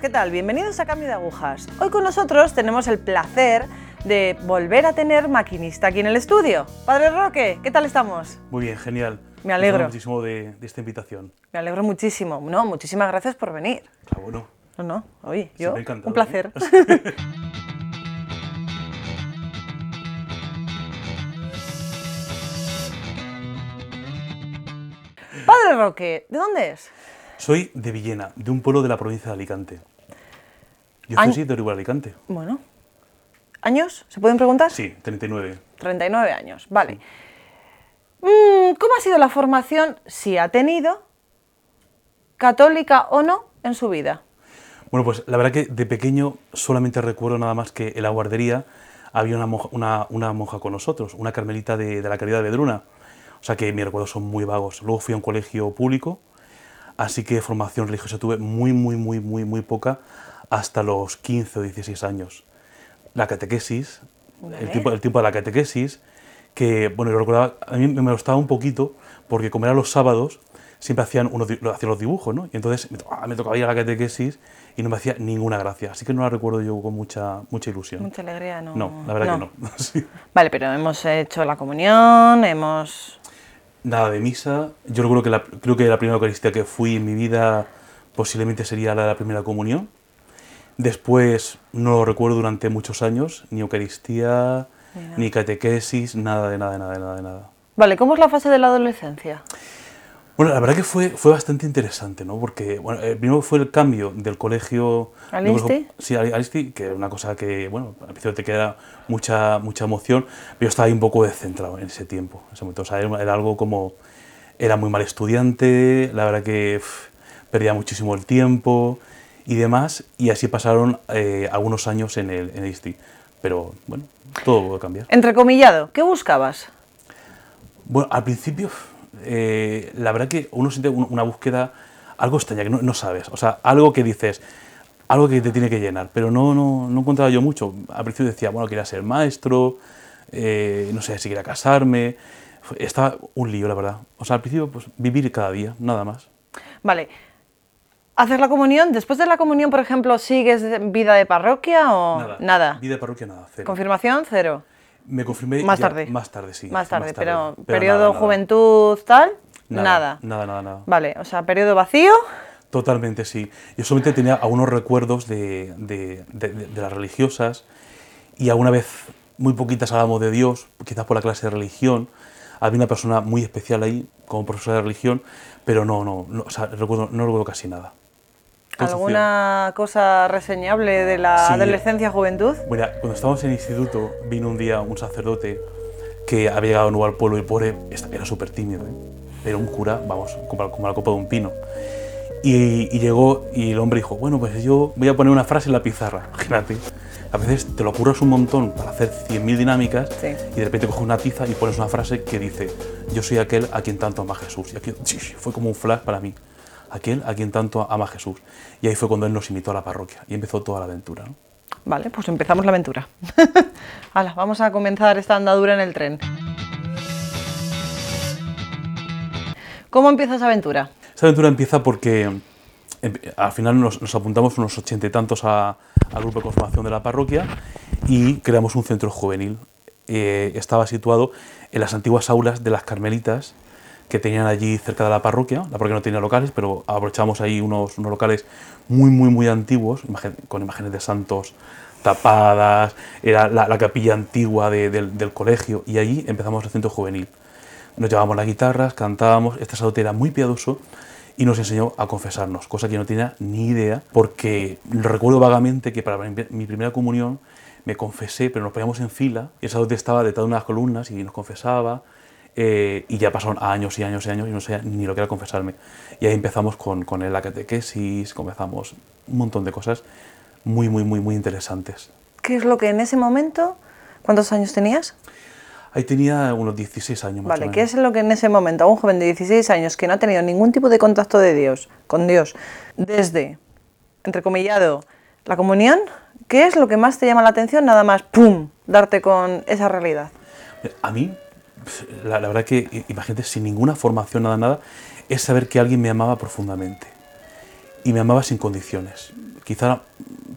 ¿qué tal? Bienvenidos a Cambio de Agujas. Hoy con nosotros tenemos el placer de volver a tener maquinista aquí en el estudio. Padre Roque, ¿qué tal estamos? Muy bien, genial. Me alegro. Disfruto muchísimo de, de esta invitación. Me alegro muchísimo. No, muchísimas gracias por venir. Ah, bueno. No, no, oye, yo, me un placer. ¿eh? Padre Roque, ¿de dónde es? Soy de Villena, de un pueblo de la provincia de Alicante. Yo soy de Orihuela, Alicante. Bueno, ¿años? ¿Se pueden preguntar? Sí, 39. 39 años, vale. Mm, ¿Cómo ha sido la formación, si ha tenido, católica o no, en su vida? Bueno, pues la verdad que de pequeño solamente recuerdo nada más que en la guardería había una monja, una, una monja con nosotros, una carmelita de, de la Caridad de Vedruna. O sea que mis recuerdos son muy vagos. Luego fui a un colegio público, así que formación religiosa tuve muy, muy, muy, muy, muy poca hasta los 15 o 16 años. La catequesis, el, tiempo, el tiempo de la catequesis, que, bueno, yo recordaba, a mí me gustaba un poquito, porque como eran los sábados, siempre hacían, unos, hacían los dibujos, ¿no? Y entonces me, to- ah, me tocaba ir a la catequesis y no me hacía ninguna gracia. Así que no la recuerdo yo con mucha, mucha ilusión. Mucha alegría, no. No, la verdad que no. Sí. Vale, pero hemos hecho la comunión, hemos... Nada de misa. Yo recuerdo que la, creo que la primera Eucaristía que fui en mi vida posiblemente sería la de la primera comunión. Después no lo recuerdo durante muchos años, ni Eucaristía, Mira. ni catequesis, nada de nada, de nada, de nada, de nada. Vale, ¿cómo es la fase de la adolescencia? Bueno, la verdad que fue, fue bastante interesante, ¿no? Porque, bueno, eh, primero fue el cambio del colegio... ¿Alisti? colegio- Sí, al- Alisti, que era una cosa que, bueno, al principio te queda mucha, mucha emoción, pero yo estaba ahí un poco descentrado en ese tiempo, en ese momento. O sea, era, algo como... Era muy mal estudiante, la verdad que uf, perdía muchísimo el tiempo y demás, y así pasaron eh, algunos años en el en Alisti. Pero, bueno, todo puede cambiar. Entrecomillado, ¿qué buscabas? Bueno, al principio, eh, la verdad que uno siente un- una búsqueda algo extraña, que no, no sabes. O sea, algo que dices, algo que te tiene que llenar, pero no, no, no encontraba yo mucho. Al principio decía, bueno, quería ser maestro, eh, no sé si quería casarme. Estaba un lío, la verdad. O sea, al principio, pues vivir cada día, nada más. Vale, ¿hacer la comunión? Después de la comunión, por ejemplo, ¿sigues vida de parroquia o Nada. Vida de parroquia, nada. Cero. ¿Confirmación? Cero. Me confirmé Más ya- tarde. Más tarde, sí. Más tarde, pero, Pero periodo nada, nada. juventud, tal, Nada, nada. Nada, nada, nada. Vale, o sea, periodo vacío. Totalmente, sí. Yo solamente tenía algunos recuerdos de, de- de- de- las religiosas y alguna vez, muy poquitas hablábamos de Dios, quizás por la clase de religión. Había una persona muy especial ahí, como profesora de religión, pero no, no, no, o sea, recuerdo, no recuerdo casi nada. ¿Alguna cosa reseñable de la Sí. adolescencia, juventud? Bueno, cuando estábamos en el instituto, vino un día un sacerdote que había llegado nuevo al pueblo y pobre era súper tímido. ¿eh? Era un cura, vamos, como, la copa de un pino. Y, y llegó y el hombre dijo, bueno, pues yo voy a poner una frase en la pizarra. Imagínate, a veces te lo curras un montón para hacer 100.000 dinámicas Sí. y de repente coges una tiza y pones una frase que dice, yo soy aquel a quien tanto ama Jesús. Y aquí fue como un flash para mí. Aquel a quien tanto ama Jesús. Y ahí fue cuando él nos invitó a la parroquia y empezó toda la aventura. ¿no? Vale, pues empezamos la aventura. Hala, vamos a comenzar esta andadura en el tren. ¿Cómo empieza esa aventura? Esta aventura empieza porque em- al final nos, nos apuntamos unos ochenta y tantos a- al grupo de conformación de la parroquia y creamos un centro juvenil. Eh, estaba situado en las antiguas aulas de las carmelitas que tenían allí cerca de la parroquia. La parroquia no tenía locales, pero aprovechamos ahí unos, unos locales muy, muy, muy antiguos, imagen- con imágenes de santos tapadas, era la, la capilla antigua de- del, del colegio y allí empezamos el centro juvenil. Nos llevábamos las guitarras, cantábamos, este sacerdote era muy piadoso y nos enseñó a confesarnos, cosa que yo no tenía ni idea, porque recuerdo vagamente que para mi primera comunión me confesé, pero nos poníamos en fila, y el sacerdote estaba detrás de unas columnas y nos confesaba, eh, y ya pasaron años y años y años y no sabía ni lo que era confesarme. Y ahí empezamos con, con la catequesis, comenzamos un montón de cosas muy, muy, muy, muy interesantes. ¿Qué es lo que en ese momento, cuántos años tenías? Ahí tenía unos 16 años más o Vale, menos. ¿qué es lo que en ese momento a un joven de 16 años que no ha tenido ningún tipo de contacto de Dios, con Dios, desde, entrecomillado, la comunión, qué es lo que más te llama la atención nada más, ¡pum!, darte con esa realidad? A mí, la, verdad que, imagínate, sin ninguna formación, nada, nada, es saber que alguien me amaba profundamente. Y me amaba sin condiciones. quizá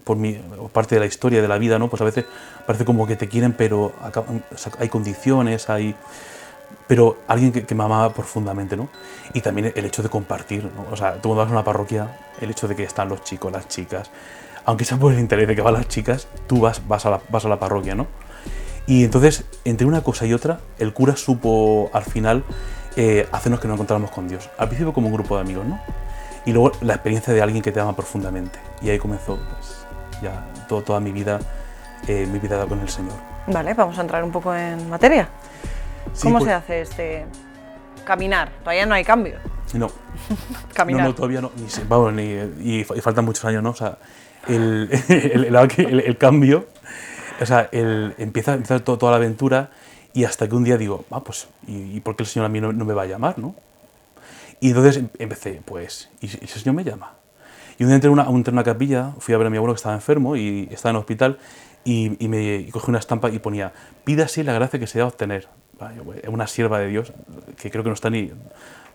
por mi parte de la historia, de la vida, ¿no? Pues a veces parece como que te quieren, pero hay condiciones, hay... Pero alguien que, que me amaba profundamente, ¿no? Y también el hecho de compartir, ¿no? O sea, tú cuando vas a una parroquia, el hecho de que están los chicos, las chicas, aunque sea por el interés de que van las chicas, tú vas, vas, a, la, vas a la parroquia, ¿no? Y entonces, entre una cosa y otra, el cura supo al final eh, hacernos que nos encontráramos con Dios. Al principio como un grupo de amigos, ¿no? Y luego la experiencia de alguien que te ama profundamente. Y ahí comenzó pues, ya todo- toda mi vida, eh, mi vida con el Señor. Vale, vamos a entrar un poco en materia. Sí, ¿Cómo pues- se hace este caminar? Todavía no hay cambio. No, Caminar. No, no, todavía no. Ni, se- vamos, ni- y, y faltan muchos años, ¿no? O sea, el, el, el- el- el cambio, o sea, el, empieza, empieza to- toda la aventura y hasta que un día digo, ah, pues, ¿y, y por qué el Señor a mí no, me va a llamar, no? Y entonces em- empecé, pues, ¿y si el Señor me llama? Y un día entré en una, una capilla, fui a ver a mi abuelo que estaba enfermo y estaba en el hospital y, me y cogí una estampa y ponía, pídase la gracia que se a obtener. Ah, Es una sierva de Dios que creo que no está ni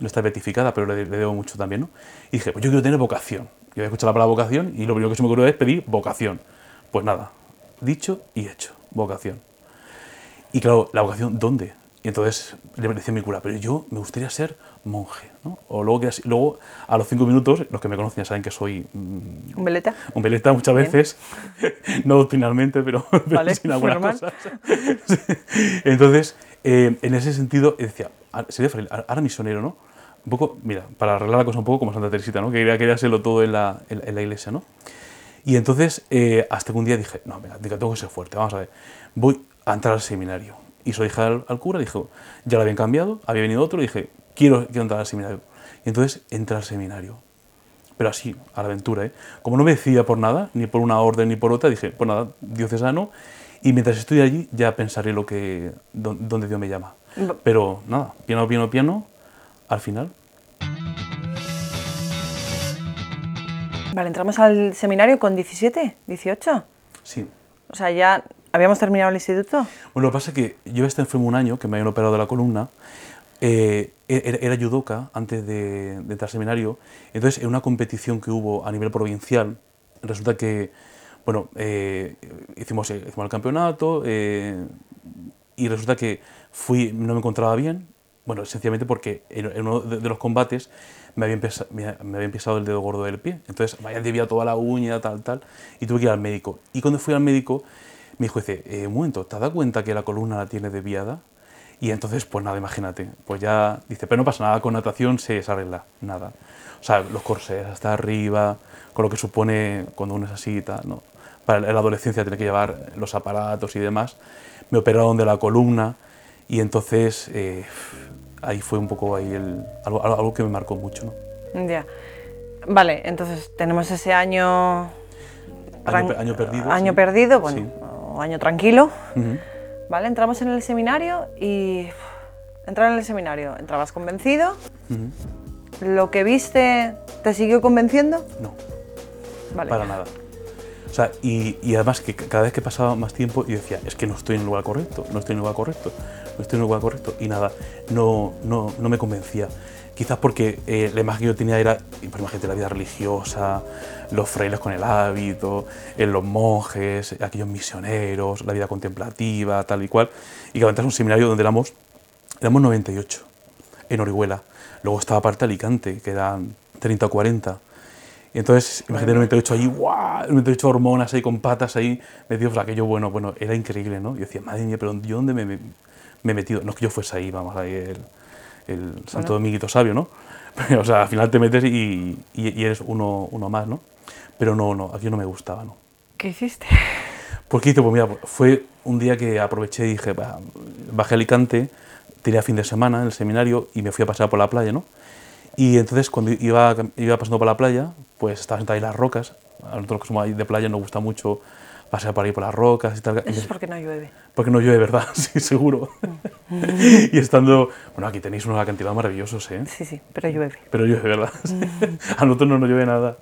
no está beatificada, pero le, le debo mucho también, ¿no? Y dije, pues yo quiero tener vocación. Yo había escuchado la palabra vocación y lo primero que se me ocurrió es pedir vocación. Pues nada, dicho y hecho, vocación. Y claro, la vocación, ¿dónde? Y entonces le decía a mi cura, pero yo me gustaría ser monje, ¿no? O luego, que luego a los cinco minutos, los que me conocen ya saben que soy mm, ¿Un veleta? un veleta muchas Bien. veces, no doctrinalmente, pero, Vale, sin algunas cosas. Entonces, eh, en ese sentido, decía, "Ah, sería fraile, ahora misionero, ¿no? Un poco, mira, para arreglar la cosa un poco como Santa Teresita, ¿no? Que quería, quería hacerlo todo en la, en, en la iglesia, ¿no? Y entonces, eh, hasta que un día dije, no, venga, tengo que ser fuerte, vamos a ver, voy a entrar al seminario. Y se lo dije al, al cura, dijo, ya lo habían cambiado, había venido otro, y dije, quiero, quiero entrar al seminario. Y entonces entré al seminario pero así, a la aventura. ¿eh? Como no me decía por nada, ni por una orden ni por otra, dije, pues nada, diocesano, y mientras estoy allí ya pensaré lo que, dónde Dios me llama. Pero nada, piano, piano, piano, al final. Vale, entramos al seminario con 17, 18. Sí. O sea, ya habíamos terminado el instituto. Bueno, lo que pasa es que yo estado enfermo un año, que me habían operado de la columna, eh, era, era judoka antes de, de entrar al seminario, entonces en una competición que hubo a nivel provincial, resulta que, bueno, eh, hicimos, hicimos el campeonato eh, y resulta que fui, no me encontraba bien, bueno, sencillamente porque en, en uno de, de los combates me había, me, había pisado el dedo gordo del pie, entonces había desviado toda la uña, tal, tal, y tuve que ir al médico. Y cuando fui al médico, me dijo, dice, eh, un momento, ¿te has dado cuenta que la columna la tiene desviada? Y entonces, pues nada, imagínate, pues ya dice, pero no pasa nada, con natación se arregla, nada. O sea, los corsés hasta arriba, con lo que supone cuando uno es así y tal, ¿no? Para la adolescencia tener que llevar los aparatos y demás. Me operaron de la columna y entonces eh, ahí fue un poco ahí el, algo, algo que me marcó mucho, ¿no? Ya. Vale, entonces tenemos ese año... Año, perdido. Año sí. perdido, bueno, Sí. o año tranquilo. Vale, entramos en el seminario y... Entrar en el seminario, entrabas convencido. ¿Lo que viste te siguió convenciendo? No. Vale. Para nada. O sea, y, y además que cada vez que pasaba más tiempo yo decía, es que no estoy en el lugar correcto, no estoy en el lugar correcto, no estoy en el lugar correcto. Y nada, no, no, no me convencía. Quizás porque eh, la imagen que yo tenía era, y imagínate, la vida religiosa, los frailes con el hábito, eh, los monjes, aquellos misioneros, la vida contemplativa, tal y cual. Y que entras a un seminario donde éramos, éramos 98, en Orihuela. Luego estaba aparte Alicante, que eran 30 o 40. Y entonces, imagínate el 98 ahí, ¡guau! El 98 hormonas ahí con patas ahí, metidos, aquello bueno, bueno, era increíble, ¿no? Yo decía, madre mía, pero ¿yo dónde me, me- me he metido? No es que yo fuese ahí, vamos, ahí el, el Santo Bueno. Dominguito Sabio, ¿no? o sea, al final te metes y, y- y eres uno, uno más, ¿no? Pero no, no, aquí no me gustaba, ¿no? ¿Qué hiciste? ¿Por qué hice? Pues mira, fue un día que aproveché y dije, "Va, bajé a Alicante, tenía fin de semana en el seminario y me fui a pasear por la playa, ¿no? Y entonces cuando iba, iba pasando por la playa, pues estaba sentado ahí en las rocas. A nosotros que somos de playa nos gusta mucho pasear por ahí por las rocas y tal. Eso es porque no llueve. Porque no llueve, ¿verdad? Sí, seguro. y estando... Bueno, aquí tenéis unos acantilados maravillosos, ¿eh? Sí, sí, pero llueve. Pero llueve, ¿verdad? a nosotros no nos llueve nada.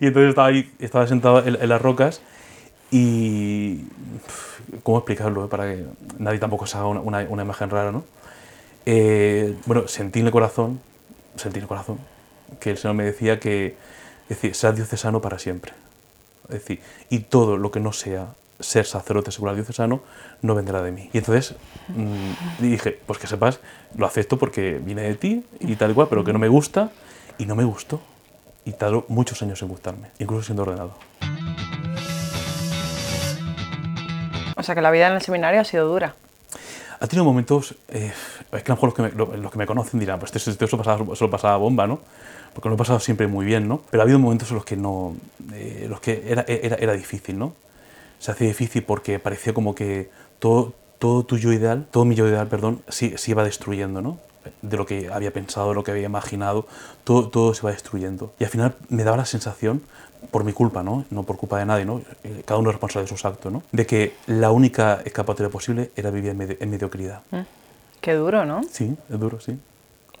Y entonces estaba ahí, estaba sentado en, en las rocas y... ¿Cómo explicarlo? eh? Para que nadie tampoco se haga una, una- una imagen rara, ¿no? Eh, bueno, sentí en el corazón, sentí en el corazón, que el Señor me decía que, es decir, sea diocesano para siempre. Es decir, y todo lo que no sea ser sacerdote secular diocesano no vendrá de mí. Y entonces mm, dije, pues que sepas, lo acepto porque viene de ti y tal y cual, pero que no me gusta y no me gustó. Y tardó muchos años en gustarme, incluso siendo ordenado. O sea que la vida en el seminario ha sido dura. Ha tenido momentos, eh, es que a lo mejor los que me, lo- los que me conocen dirán, pues esto, esto, pasaba, solo pasaba bomba, ¿no? Porque lo he pasado siempre muy bien, ¿no? Pero ha habido momentos en los que no, eh, los que era, era, era difícil, ¿no? Se hacía difícil porque parecía como que todo, todo tu yo ideal, todo mi yo ideal, perdón, se, se iba destruyendo, ¿no? De lo que había pensado, de lo que había imaginado, todo, todo se va destruyendo. Y al final me daba la sensación, por mi culpa, ¿no? No por culpa de nadie, ¿no? Eh, Cada uno es responsable de sus actos, ¿no? De que la única escapatoria posible era vivir en, medi- en mediocridad. Qué duro, ¿no? Sí, es duro, sí.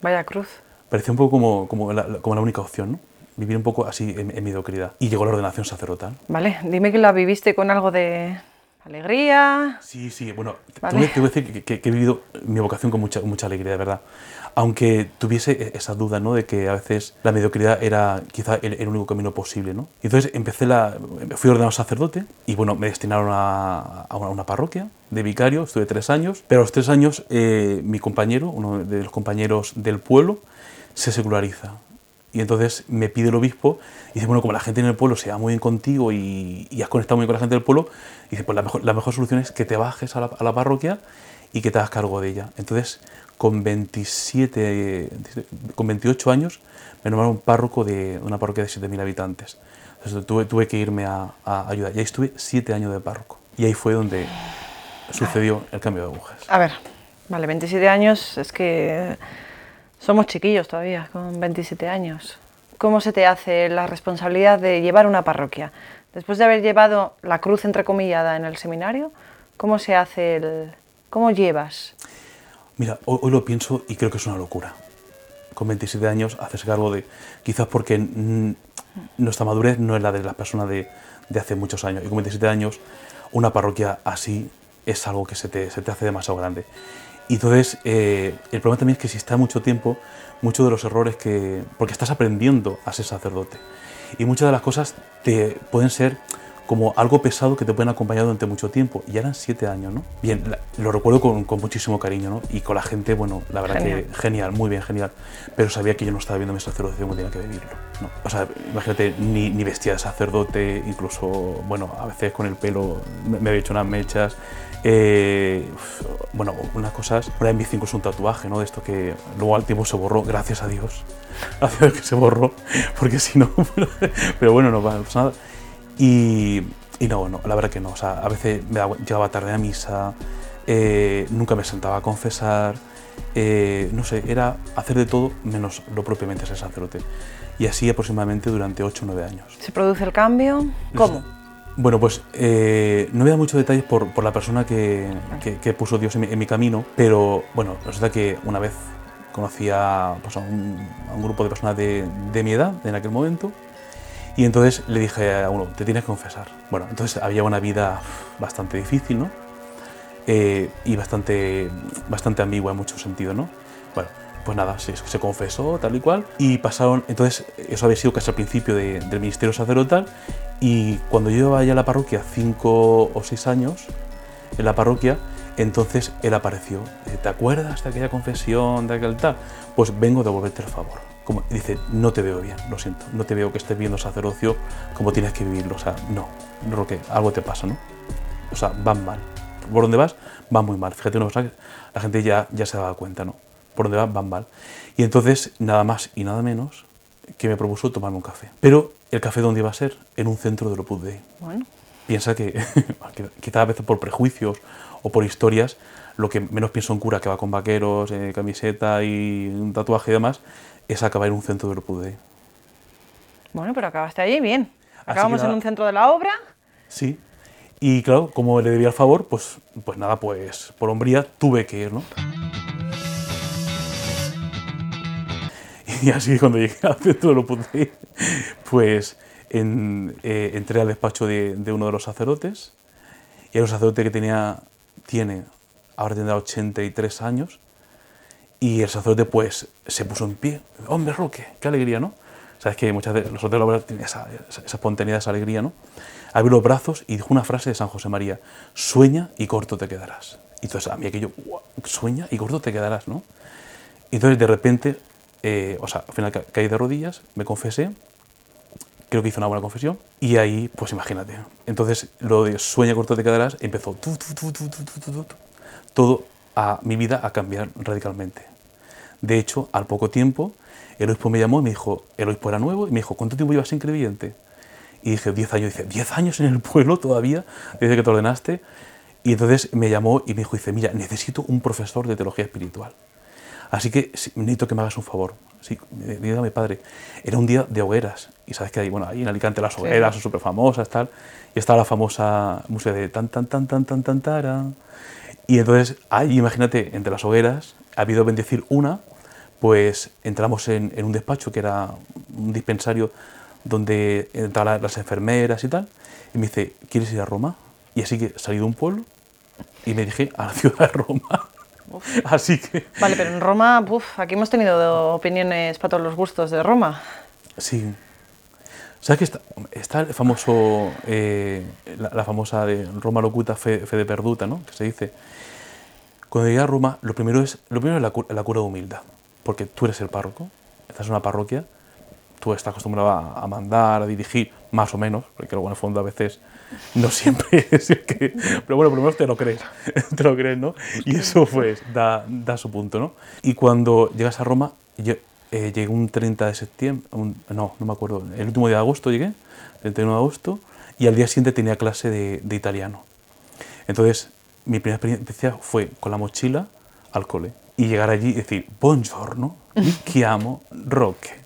Vaya cruz. Parecía un poco como, como, la, como la única opción, ¿no? Vivir un poco así en, en mediocridad. Y llegó la ordenación sacerdotal. Vale, dime que la viviste con algo de alegría. Sí, sí, bueno, Vale. te, voy, a decir que, que- que he vivido mi vocación con mucha, mucha alegría, de verdad. Aunque tuviese e- esa duda, ¿no? De que a veces la mediocridad era quizá el, único camino posible, ¿no? Entonces empecé la... Fui ordenado sacerdote y, bueno, me destinaron a, a una, a una parroquia de vicario, estuve tres años, pero a los tres años eh, mi compañero, uno de los compañeros del pueblo, se seculariza. Y entonces me pide el obispo y dice, bueno, como la gente en el pueblo se va muy bien contigo y, y has conectado muy bien con la gente del pueblo, dice, pues la mejor, la mejor solución es que te bajes a la, a la parroquia y que te hagas cargo de ella. Entonces, con 27, con 28 años, me nombraron párroco de una parroquia de 7.000 habitantes. Entonces tuve, tuve que irme a, ayudar. Y ahí estuve 7 años de párroco. Y ahí fue donde sucedió el cambio de agujas. A ver, vale, 27 años, es que somos chiquillos todavía, con 27 años. ¿Cómo se te hace la responsabilidad de llevar una parroquia? Después de haber llevado la cruz entrecomillada en el seminario, ¿cómo se hace el... ¿Cómo llevas? Mira, hoy, lo pienso y creo que es una locura. Con 27 años haces cargo de, quizás porque nuestra madurez no es la de las personas de, de hace muchos años. Y con 27 años, una parroquia así es algo que se te, se te hace demasiado grande. Y entonces, eh, el problema también es que si estás mucho tiempo, muchos de los errores que... Porque estás aprendiendo a ser sacerdote. Y muchas de las cosas te pueden ser como algo pesado que te pueden acompañar durante mucho tiempo. Y eran siete años, ¿no? Bien, la- lo recuerdo con, con muchísimo cariño, ¿no? Y con la gente, bueno, la verdad Genial. que genial, muy bien, genial. Pero sabía que yo no estaba viendo mi sacerdocio como tenía que vivirlo, ¿no? O sea, imagínate, ni, ni vestía de sacerdote, incluso, bueno, a veces con el pelo me, me había hecho unas mechas. eh, bueno, unas cosas, una vez me hice incluso un tatuaje, ¿no? De esto que luego al tiempo se borró, gracias a Dios. Gracias a Dios que se borró, porque si no, pero bueno, no pasa nada. Y, y no, no, la verdad que no. O sea, a veces me daba- llegaba tarde a misa, eh, nunca me sentaba a confesar, eh, no sé, era hacer de todo menos lo propiamente ser sacerdote. Y así aproximadamente durante 8 o 9 años. ¿Se produce el cambio? ¿Cómo? Bueno, pues eh, no voy a dar muchos detalles por, por la persona que, que- que puso Dios en mi, en mi camino, pero bueno, resulta que una vez conocí a, pues, a, un, a un grupo de personas de, de mi edad en aquel momento y entonces le dije a uno, te tienes que confesar. Bueno, entonces había una vida bastante difícil, ¿no? Eh, y bastante, bastante ambigua en muchos sentidos, ¿no? Bueno, pues nada, se, se confesó tal y cual y pasaron, entonces eso había sido casi al principio de- del ministerio sacerdotal y cuando yo iba ya a la parroquia, cinco o seis años en la parroquia, entonces él apareció. ¿te acuerdas de aquella confesión, de aquel tal? Pues vengo a devolverte el favor. Como, dice, no te veo bien, lo siento, no te veo que estés viendo sacerdocio como tienes que vivirlo. O sea, no, Roque, algo te pasa, ¿no? O sea, van mal. Por donde vas, van muy mal. Fíjate una cosa que la gente ya, ya se daba cuenta, ¿no? Por donde vas, van mal. Y entonces, nada más y nada menos que me propuso tomarme un café. Pero el café, ¿dónde iba a ser? En un centro del Opus Dei Bueno, piensa que que quizás a veces por prejuicios o por historias, lo que menos piensa un cura que va con vaqueros, eh, camiseta y un tatuaje y demás, es acabar en un centro del Opus Dei. bueno, pero acabaste allí bien. Acabamos en un centro de la obra. Sí. Y claro, como le debía el favor, pues, pues nada, pues por hombría tuve que ir, ¿no? Y así cuando llegué al centro del Opus Dei, pues en- eh, entré al despacho de, de uno de los sacerdotes, y era un sacerdote que tenía, tiene, ahora tendrá 83 años, y el sacerdote pues se puso en pie. Hombre, Roque, qué alegría, ¿no? sabes que muchas veces los hoteles tienen esa, esa, esa espontaneidad, esa alegría, ¿no? Abrió los brazos y dijo una frase de San José María, sueña y corto te quedarás. Y entonces a mí aquello, "Guau, sueña y corto te quedarás, ¿no? Y entonces de repente, eh, o sea, al final ca- caí de rodillas, me confesé, creo que hizo una buena confesión, y ahí, pues imagínate. Entonces, lo de sueña corto de caderas empezó tu, tu, tu, todo a mi vida a cambiar radicalmente. De hecho, al poco tiempo, el obispo me llamó y me dijo, el obispo era nuevo, y me dijo, ¿cuánto tiempo llevas en creyente? Y dije, 10 años. Y dice, ¿10 años en el pueblo todavía? Desde que te ordenaste. Y entonces me llamó y me dijo, dice, mira, necesito un profesor de teología espiritual. Así que necesito que me hagas un favor. Sí, dígame, padre. Era un día de hogueras. Y sabes que hay, bueno, ahí en Alicante las hogueras son súper famosas, tal. Y estaba la famosa música de tan, tan, tan, tan, tan, tan, tara. Y entonces, ahí, imagínate, entre las hogueras, ha habido bendecir una, pues entramos en, en un despacho que era un dispensario donde entraban las enfermeras y tal. Y me dice, ¿quieres ir a Roma? Y así que salí de un pueblo y me dije a la ciudad de Roma. Así que, Vale, pero en Roma, uf, aquí hemos tenido opiniones para todos los gustos de Roma. sí. ¿Sabes que está, está el famoso, eh, la, la famosa de Roma locuta, fe, fe de perduta, ¿no? Que se dice. Cuando llegué a Roma, lo primero es, lo primero es la, cu- la cura de humildad. Porque tú eres el párroco, estás en una parroquia, tú estás acostumbrado a, a mandar, a dirigir, más o menos, porque luego en el fondo a veces no siempre es el que... Pero bueno, por lo menos te lo crees, te lo crees, ¿no? Y eso pues da, da su punto, ¿no? Y cuando llegas a Roma, yo, eh, llegué un 30 de septiembre, un- no, no me acuerdo, el último día de agosto llegué, el 31 de agosto, y al día siguiente tenía clase de, de italiano. Entonces, mi primera experiencia fue con la mochila al cole y llegar allí y decir, buongiorno, mi chiamo Roque.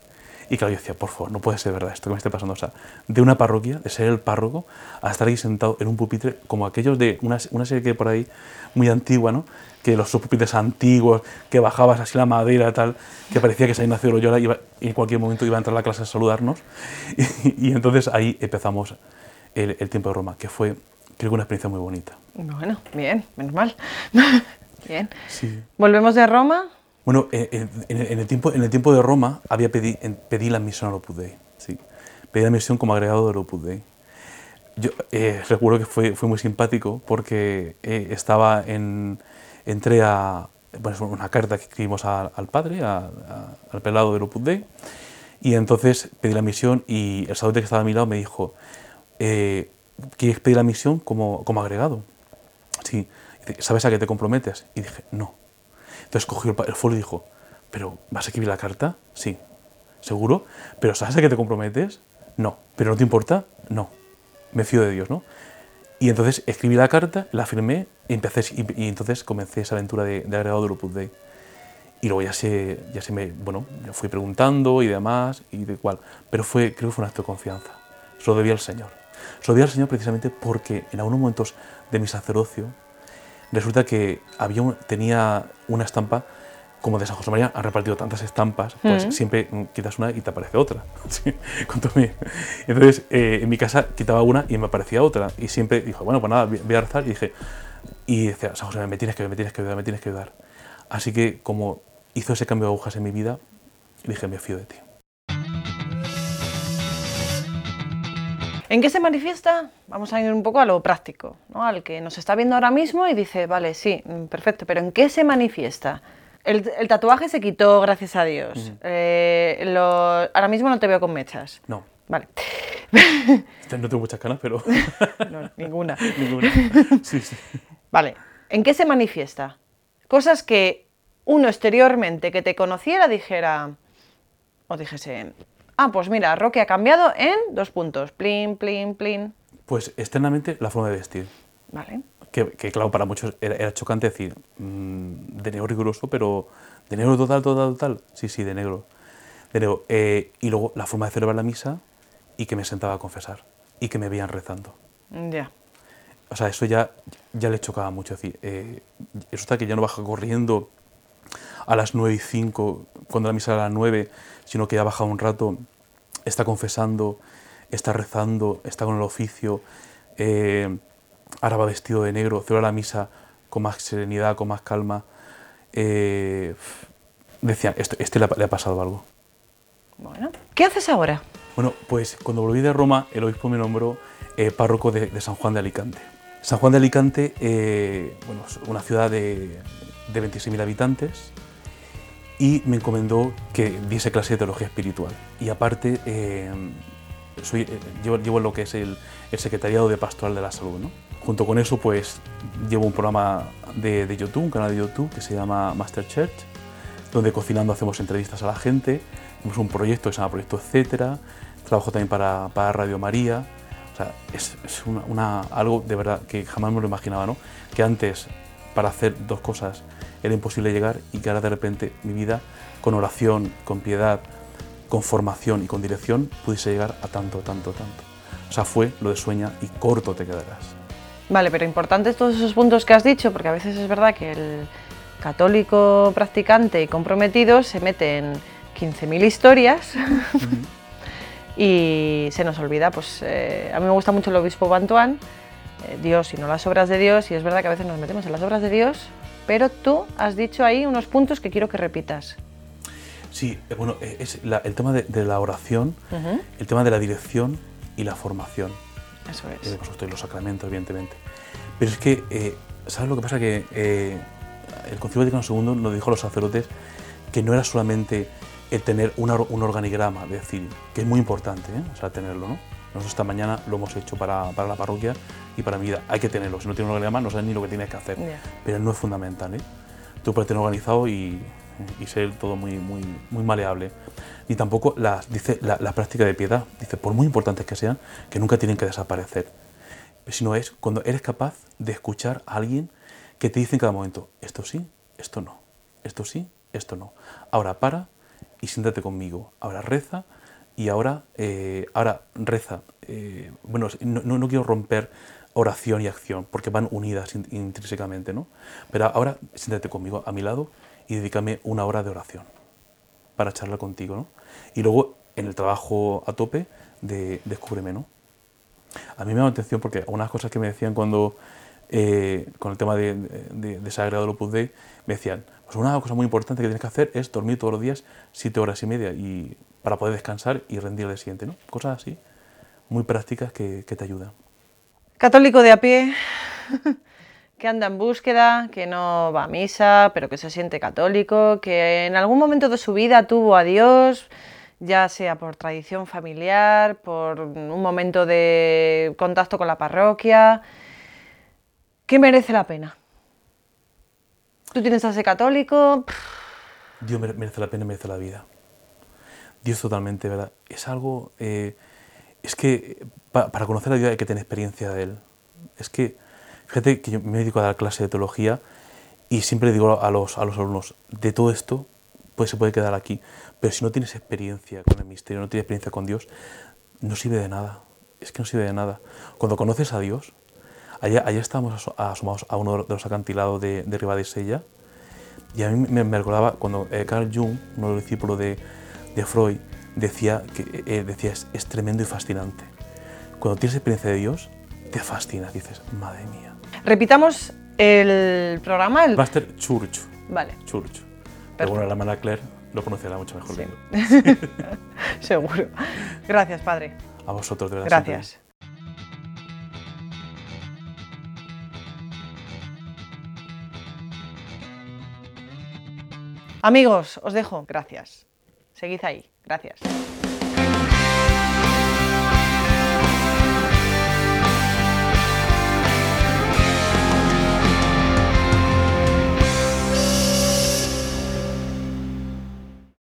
Y claro, yo decía, por favor, no puede ser verdad esto que me esté pasando. O sea, de una parroquia, de ser el párroco, a estar ahí sentado en un pupitre, como aquellos de una, una serie que hay por ahí muy antigua, ¿no? Que los pupitres antiguos, que bajabas así la madera, tal, que parecía que se había nacido Loyola iba, y en cualquier momento iba a entrar a la clase a saludarnos. Y, y entonces ahí empezamos el, el tiempo de Roma, que fue, creo que una experiencia muy bonita. Bueno, bien, menos mal. bien. Sí. Volvemos de Roma. Bueno, eh, eh, en, en el tiempo, en el tiempo de Roma había pedí, en- pedí la admisión al Opus Dei. Sí. Pedí la admisión como agregado del Opus Dei. Yo eh, recuerdo que fue, fue muy simpático porque eh, estaba en, entré a bueno, una carta que escribimos a- al padre, a- a- al pelado del Opus Dei, y entonces pedí la misión y el sacerdote que estaba a mi lado me dijo, eh, ¿quieres pedir la misión como, como agregado? Sí. ¿Sabes a qué te comprometes? Y dije, no. Entonces cogió el, folio y dijo, ¿pero vas a escribir la carta? Sí. ¿Seguro? ¿Pero sabes a qué te comprometes? No. ¿Pero no te importa? No. Me fío de Dios, ¿no? Y entonces escribí la carta, la firmé y, empecé, y, y entonces comencé esa aventura de, de agregado del Opus Dei. Y luego ya se, ya se me, bueno, ya fui preguntando y demás, y de cuál. Pero fue, creo que fue un acto de confianza. Se lo debía al Señor. Se lo debía al Señor precisamente porque en algunos momentos de mi sacerdocio, resulta que había un- tenía una estampa, como de San José María han repartido tantas estampas, pues Mm. siempre quitas una y te aparece otra. Sí, Entonces, eh, en mi casa quitaba una y me aparecía otra. Y siempre dijo, bueno, pues nada, voy voy a rezar. Y dije, y decía, San José María, me tienes que ayudar, me tienes que ayudar, me tienes que ayudar. Así que como hizo ese cambio de agujas en mi vida, dije, me fío de ti. ¿En qué se manifiesta? Vamos a ir un poco a lo práctico, ¿no? al que nos está viendo ahora mismo y dice, vale, sí, mm, perfecto, pero ¿en qué se manifiesta? El, el tatuaje se quitó, gracias a Dios. Eh, lo- ahora mismo no te veo con mechas. No, Vale. no tengo muchas canas, pero No, ninguna. ninguna. Sí, sí. Vale. ¿En qué se manifiesta? Cosas que uno exteriormente que te conociera dijera, o dijese, ah, pues mira, Roque ha cambiado en dos puntos, plin, plin, plin. Pues externamente la forma de vestir. Vale. Que, que, claro, para muchos era, era chocante decir, mm, de negro riguroso, pero de negro total, total, total. Sí, sí, de negro. De negro. Eh, y luego la forma de celebrar la misa y que me sentaba a confesar y que me veían rezando. Ya. O sea, eso ya, ya le chocaba mucho. Es decir, eh, está que ya no baja corriendo a las 9 y 5, cuando la misa era a las 9, sino que ya baja un rato, está confesando, está rezando, está con el oficio, eh, ahora va vestido de negro, celebra la misa con más serenidad, con más calma. Eh, decían, este, este le, ha, le ha pasado algo. Bueno, ¿qué haces ahora? Bueno, pues cuando volví de Roma, el obispo me nombró eh, párroco de, de San Juan de Alicante. San Juan de Alicante, eh, bueno, es una ciudad de, de 26.000 habitantes y me encomendó que diese clase de teología espiritual. Y aparte, eh, eh, llevo, lo que es el, secretariado de pastoral de la salud. ¿no? Junto con eso, pues llevo un programa de, YouTube, un canal de YouTube que se llama Master Church, donde cocinando hacemos entrevistas a la gente. Tenemos un proyecto que se llama Proyecto Etcétera. Trabajo también para, para Radio María. O sea, es, es una- algo de verdad que jamás me lo imaginaba, ¿no? Que antes, para hacer dos cosas, era imposible llegar y que ahora de repente mi vida, con oración, con piedad, con formación y con dirección, pudiese llegar a tanto, tanto, tanto. O sea, fue lo de sueña y corto te quedarás. Vale, pero importantes todos esos puntos que has dicho, porque a veces es verdad que el católico practicante y comprometido se mete en 15.000 historias y se nos olvida, pues eh, a mí me gusta mucho el obispo Bantuán, Dios y no las obras de Dios, y es verdad que a veces nos metemos en las obras de Dios, pero tú has dicho ahí unos puntos que quiero que repitas. Sí, eh, bueno, eh, es la- el tema de, de la oración, Ujú. el tema de la dirección y la formación. Eso Eh, es. por supuesto, y los sacramentos, evidentemente. Pero es que, eh, ¿sabes lo que pasa? Que eh, el Concilio Vaticano II nos dijo a los sacerdotes que no era solamente el tener una un organigrama, es decir, que es muy importante, ¿eh? o sea, tenerlo, ¿no? Nosotros esta mañana lo hemos hecho para, para la parroquia y para mi vida. Hay que tenerlo. Si no tienes un organigrama, no sabes ni lo que tienes que hacer. Pero no es fundamental, ¿eh? Tú puedes tener organizado y, y ser todo muy, muy, muy maleable. Ni tampoco las, dice la, la práctica de piedad. Dice, por muy importantes que sean, que nunca tienen que desaparecer. Sino es cuando eres capaz de escuchar a alguien que te dice en cada momento, esto sí, esto no, esto sí, esto no. Ahora para y siéntate conmigo. Ahora reza y ahora, eh, ahora reza. Eh, bueno, no, no- quiero romper oración y acción porque van unidas in- intrínsecamente, ¿no? Pero ahora siéntate conmigo a mi lado y dedícame una hora de oración para charlar contigo, ¿no? Y luego en el trabajo a tope de descúbreme, ¿no? A mí me la atención porque unas cosas que me decían cuando, eh, con el tema de, de, de Sagrado Opus Dei, me decían, pues una cosa muy importante que tienes que hacer es dormir todos los días siete horas y media y, para poder descansar y rendir día siguiente, ¿no? Cosas así, muy prácticas que, que te ayudan. Católico de a pie, que anda en búsqueda, que no va a misa, pero que se siente católico, que en algún momento de su vida tuvo a Dios, ya sea por tradición familiar, por un momento de contacto con la parroquia, que merece la pena. Tú tienes a ese católico, Dios mere- merece la pena, merece la vida. Dios totalmente, ¿verdad? Es algo... eh, es que eh, pa- para conocer a Dios hay que tener experiencia de Él. Es que, fíjate que yo me dedico a dar clase de teología y siempre digo a los, a los alumnos, de todo esto pues se puede quedar aquí, pero si no tienes experiencia con el misterio, no tienes experiencia con Dios, no sirve de nada. Es que no sirve de nada. Cuando conoces a Dios, allá, allá estábamos aso- asomados a uno de los acantilados de, de Ribadesella, y a mí me, me recordaba cuando eh, Carl Jung, uno de los discípulos de, de Freud, decía que eh, decía, es, es tremendo y fascinante. Cuando tienes experiencia de Dios, te fascina, dices, madre mía. repitamos el programa. El... Master Church, Vale, Church. Pero bueno, la hermana Claire lo conocerá mucho mejor Sí. que yo. seguro. Gracias, padre. A vosotros, de verdad. siempre. Amigos, os dejo. Gracias. Seguid ahí. Gracias.